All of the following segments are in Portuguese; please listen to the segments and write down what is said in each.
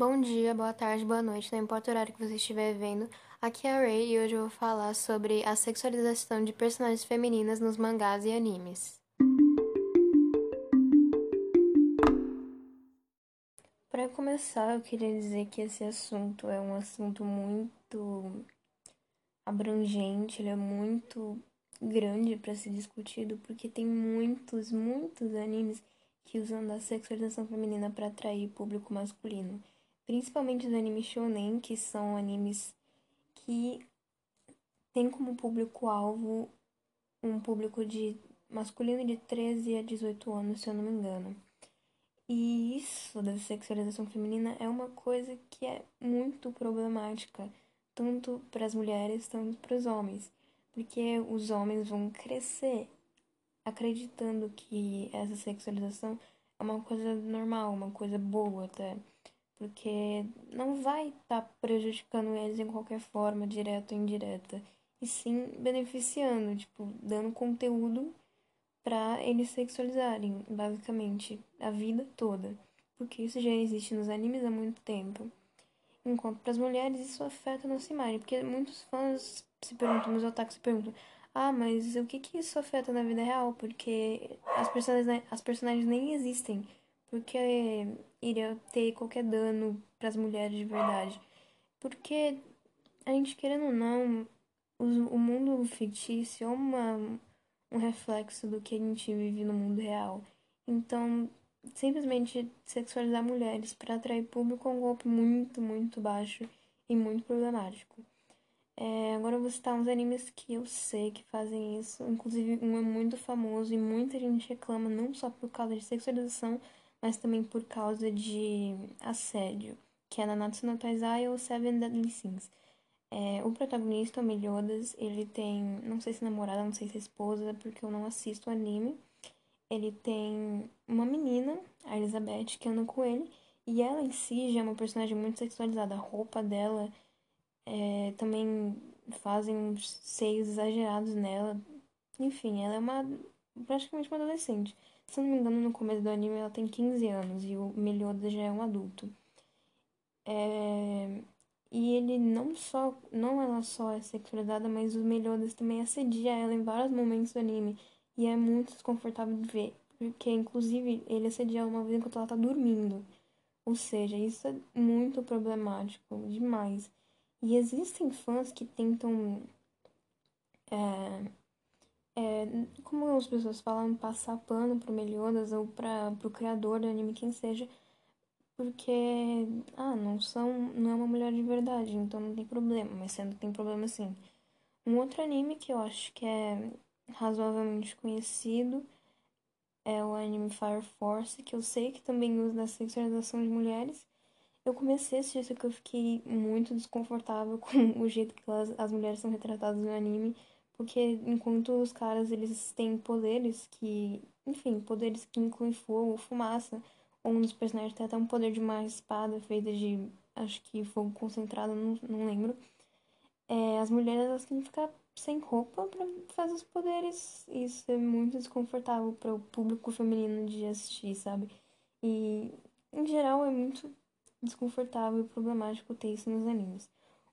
Bom dia, boa tarde, boa noite, não importa o horário que você estiver vendo. Aqui é a Ray e hoje eu vou falar sobre a sexualização de personagens femininas nos mangás e animes. Para começar, eu queria dizer que esse assunto é um assunto muito abrangente, ele é muito grande para ser discutido, porque tem muitos, muitos animes que usam da sexualização feminina para atrair público masculino. Principalmente os animes shonen, que são animes que têm como público-alvo um público de masculino de 13 a 18 anos, se eu não me engano. E isso da sexualização feminina é uma coisa que é muito problemática, tanto para as mulheres, tanto para os homens, porque os homens vão crescer acreditando que essa sexualização é uma coisa normal, uma coisa boa até, porque não vai estar tá prejudicando eles em qualquer forma, direta ou indireta, e sim beneficiando, tipo, dando conteúdo para eles sexualizarem, basicamente, a vida toda. Porque isso já existe nos animes há muito tempo. Enquanto para as mulheres isso afeta a nossa imagem. Porque muitos fãs se perguntam, os otakus se perguntam, ah, mas o que que isso afeta na vida real? Porque as personagens, as personagens nem existem. Porque iria ter qualquer dano para as mulheres de verdade. Porque a gente querendo ou não, o mundo fictício é uma um reflexo do que a gente vive no mundo real. Então, simplesmente sexualizar mulheres para atrair público é um golpe muito, muito baixo e muito problemático. É, agora eu vou citar uns animes que eu sei que fazem isso. Inclusive, um é muito famoso e muita gente reclama, não só por causa de sexualização, mas também por causa de assédio, que é Nanatsu no Taizai ou Seven Deadly Sins. É, o protagonista, o Meliodas, ele tem, não sei se namorada, não sei se esposa, porque eu não assisto anime. Ele tem uma menina, a Elizabeth, que anda com ele, e ela em si já é uma personagem muito sexualizada. A roupa dela é, também fazem seios exagerados nela. Enfim, ela é uma praticamente uma adolescente. Se não me engano, no começo do anime ela tem 15 anos e o Meliodas já é um adulto. É, e ele não só, não ela só é sexualizada, mas os Meliodas também assedia ela em vários momentos do anime. E é muito desconfortável de ver, porque inclusive ele assedia uma vez enquanto ela tá dormindo. Ou seja, isso é muito problemático, demais. E existem fãs que tentam. É, é, como as pessoas falam, passar pano pro Meliodas ou para pro criador do anime, quem seja porque, ah, não são, não é uma mulher de verdade, então não tem problema, mas sendo que tem problema sim. Um outro anime que eu acho que é razoavelmente conhecido é o anime Fire Force, que eu sei que também usa da sexualização de mulheres. Eu comecei a assistir isso que eu fiquei muito desconfortável com o jeito que elas, as mulheres são retratadas no anime, porque enquanto os caras eles têm poderes que, enfim, poderes que incluem fogo, fumaça, um dos personagens tem até um poder de uma espada feita de, acho que fogo concentrado, não, não lembro. É, as mulheres elas têm que ficar sem roupa para fazer os poderes. Isso é muito desconfortável para o público feminino de assistir, sabe? E, em geral, é muito desconfortável e problemático ter isso nos animes.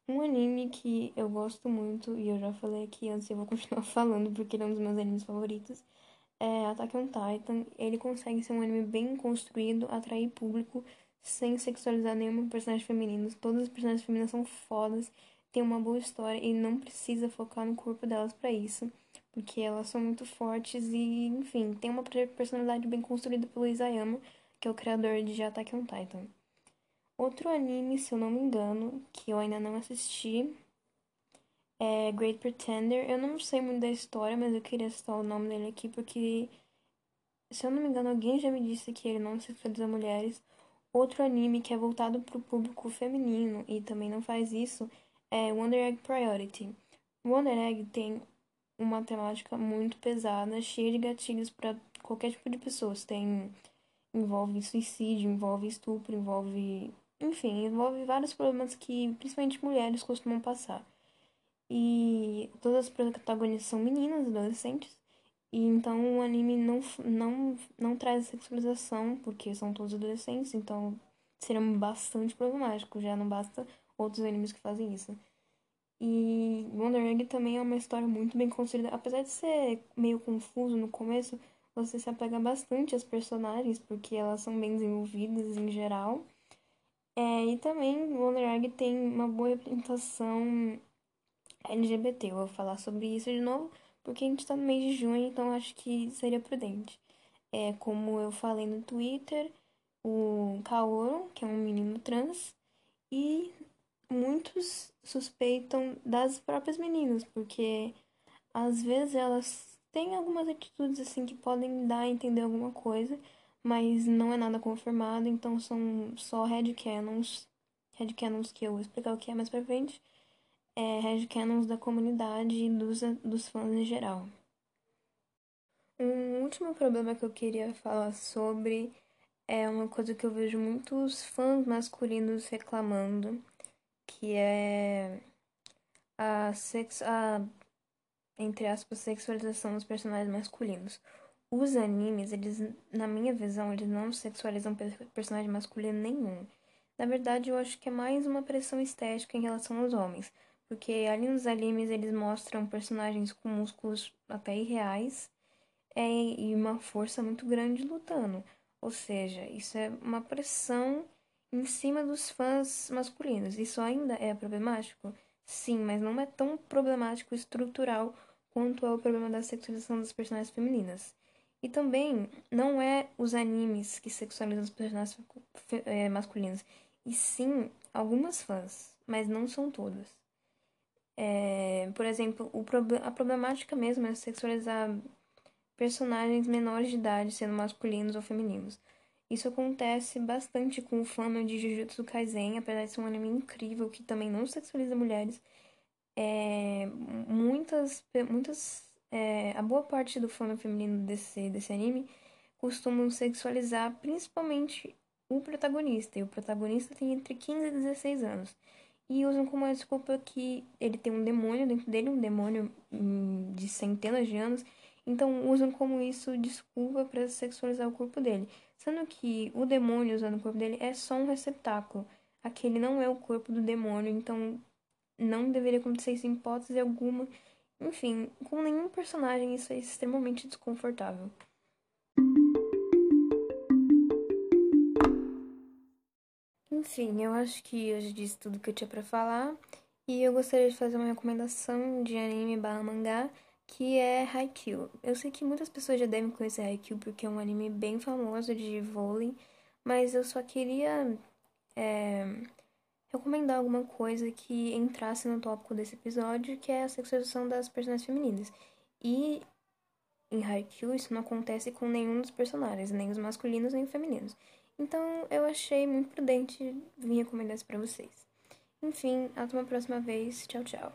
Um anime que eu gosto muito, e eu já falei aqui antes eu vou continuar falando porque ele é um dos meus animes favoritos, é, Attack on Titan, ele consegue ser um anime bem construído, atrair público, sem sexualizar nenhuma personagem feminina. Todas as personagens femininas são fodas, tem uma boa história e não precisa focar no corpo delas para isso, porque elas são muito fortes e, enfim, tem uma personalidade bem construída pelo Isayama, que é o criador de Attack on Titan. Outro anime, se eu não me engano, que eu ainda não assisti, é Great Pretender. Eu não sei muito da história, mas eu queria citar o nome dele aqui porque, se eu não me engano, alguém já me disse que ele não sexualiza mulheres. Outro anime que é voltado para o público feminino e também não faz isso é Wonder Egg Priority. Wonder Egg tem uma temática muito pesada, cheia de gatilhos para qualquer tipo de pessoas. Tem envolve suicídio, envolve estupro, envolve, enfim, envolve vários problemas que principalmente mulheres costumam passar. E todas as protagonistas são meninas, adolescentes. E então o anime não, não, não traz sexualização, porque são todos adolescentes, então seria bastante problemático, já não basta outros animes que fazem isso. E Wonder Egg também é uma história muito bem construída, apesar de ser meio confuso no começo, você se apega bastante às personagens, porque elas são bem desenvolvidas em geral. É, e também Wonder Egg tem uma boa representação LGBT. Eu vou falar sobre isso de novo, porque a gente tá no mês de junho, então acho que seria prudente. É, como eu falei no Twitter, o Kaoru, que é um menino trans, e muitos suspeitam das próprias meninas, porque às vezes elas têm algumas atitudes assim que podem dar a entender alguma coisa, mas não é nada confirmado, então são só headcanons, headcanons que eu vou explicar o que é mais pra frente, é headcanons da comunidade e dos, dos fãs em geral. Um último problema que eu queria falar sobre é uma coisa que eu vejo muitos fãs masculinos reclamando, que é a, sex, a entre aspas, sexualização dos personagens masculinos. Os animes, eles, na minha visão, eles não sexualizam personagem masculino nenhum. Na verdade, eu acho que é mais uma pressão estética em relação aos homens. Porque ali nos animes eles mostram personagens com músculos até irreais é, e uma força muito grande lutando. Ou seja, isso é uma pressão em cima dos fãs masculinos. Isso ainda é problemático? Sim, mas não é tão problemático estrutural quanto ao problema da sexualização das personagens femininas. E também não é os animes que sexualizam os personagens é, masculinos, e sim algumas fãs, mas não são todas. É, por exemplo, o a problemática mesmo é sexualizar personagens menores de idade, sendo masculinos ou femininos. Isso acontece bastante com o fã de Jujutsu Kaisen, apesar de ser um anime incrível que também não sexualiza mulheres é, muitas, muitas é, a boa parte do fã feminino desse, desse anime costumam sexualizar principalmente o protagonista. E o protagonista tem entre 15 e 16 anos. E usam como desculpa que ele tem um demônio dentro dele, um demônio hum, de centenas de anos. Então usam como isso desculpa para sexualizar o corpo dele. Sendo que o demônio usando o corpo dele é só um receptáculo. Aquele não é o corpo do demônio, então não deveria acontecer isso em hipótese alguma. Enfim, com nenhum personagem isso é extremamente desconfortável. Enfim, eu acho que eu já disse tudo que eu tinha para falar. E eu gostaria de fazer uma recomendação de anime barra mangá, que é Haikyuu. Eu sei que muitas pessoas já devem conhecer Haikyuu porque é um anime bem famoso de vôlei, mas eu só queria é, recomendar alguma coisa que entrasse no tópico desse episódio, que é a sexualização das personagens femininas. E em Haikyuu isso não acontece com nenhum dos personagens, nem os masculinos nem os femininos. Então eu achei muito prudente vir recomendar isso pra vocês. Enfim, até uma próxima vez. Tchau, tchau.